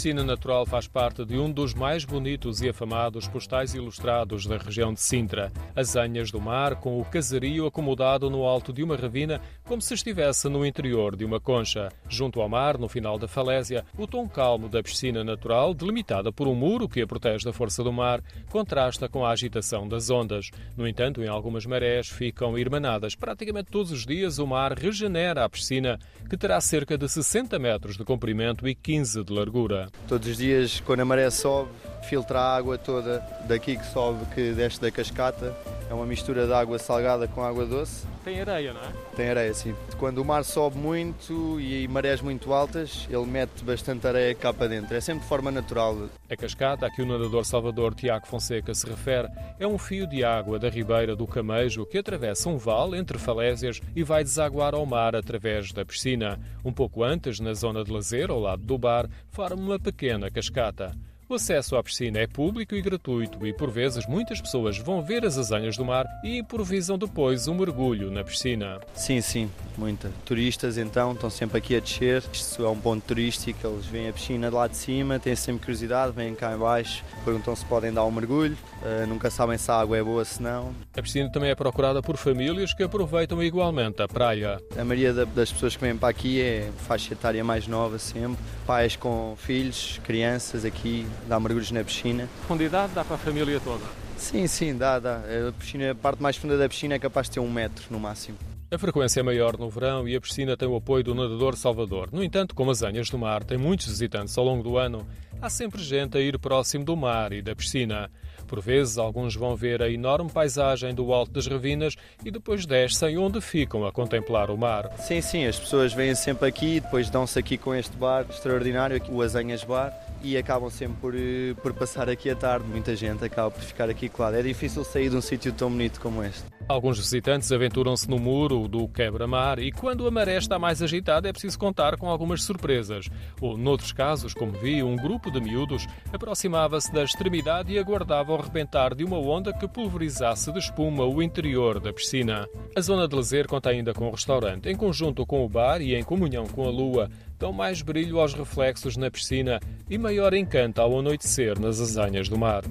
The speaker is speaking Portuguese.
piscina natural faz parte de um dos mais bonitos e afamados postais ilustrados da região de Sintra. As anhas do mar, com o casario acomodado no alto de uma ravina, como se estivesse no interior de uma concha. Junto ao mar, no final da falésia, o tom calmo da piscina natural, delimitada por um muro que a protege da força do mar, contrasta com a agitação das ondas. No entanto, em algumas marés ficam irmanadas. Praticamente todos os dias, o mar regenera a piscina, que terá cerca de 60 metros de comprimento e 15 de largura. Todos os dias, quando a maré sobe, filtra a água toda daqui que sobe, que desce da cascata. É uma mistura de água salgada com água doce. Tem areia, não é? Tem areia, sim. Quando o mar sobe muito e marés muito altas, ele mete bastante areia cá para dentro. É sempre de forma natural. A cascata a que o nadador Salvador Tiago Fonseca se refere é um fio de água da ribeira do Camejo que atravessa um vale entre falésias e vai desaguar ao mar através da piscina. Um pouco antes, na zona de lazer, ao lado do bar, forma uma pequena cascata. O acesso à piscina é público e gratuito e, por vezes, muitas pessoas vão ver as azanhas do mar e improvisam depois um mergulho na piscina. Sim, sim, muita. Turistas, então, estão sempre aqui a descer. Isto é um ponto turístico, eles veem a piscina de lá de cima, têm sempre curiosidade, vêm cá embaixo, perguntam se podem dar um mergulho, uh, nunca sabem se a água é boa, se não. A piscina também é procurada por famílias que aproveitam igualmente a praia. A maioria das pessoas que vêm para aqui é faixa etária mais nova sempre, pais com filhos, crianças aqui, dá mergulhos na piscina. Profundidade dá para a família toda? Sim, sim, dá, dá. A, piscina, a parte mais funda da piscina é capaz de ter um metro no máximo. A frequência é maior no verão e a piscina tem o apoio do nadador Salvador. No entanto, como as anhas do mar têm muitos visitantes ao longo do ano, há sempre gente a ir próximo do mar e da piscina. Por vezes, alguns vão ver a enorme paisagem do alto das ravinas e depois descem onde ficam a contemplar o mar. Sim, sim, as pessoas vêm sempre aqui, depois dão-se aqui com este bar extraordinário, o Azanhas Bar, e acabam sempre por, eh, por passar aqui a tarde. Muita gente acaba por ficar aqui, claro. É difícil sair de um sítio tão bonito como este. Alguns visitantes aventuram-se no muro do quebra-mar e quando a maré está mais agitada é preciso contar com algumas surpresas. Ou, noutros casos, como vi, um grupo de miúdos aproximava-se da extremidade e aguardava o rebentar de uma onda que pulverizasse de espuma o interior da piscina. A zona de lazer conta ainda com o restaurante, em conjunto com o bar e em comunhão com a lua, dão mais brilho aos reflexos na piscina e maior encanto ao anoitecer nas azanhas do mar.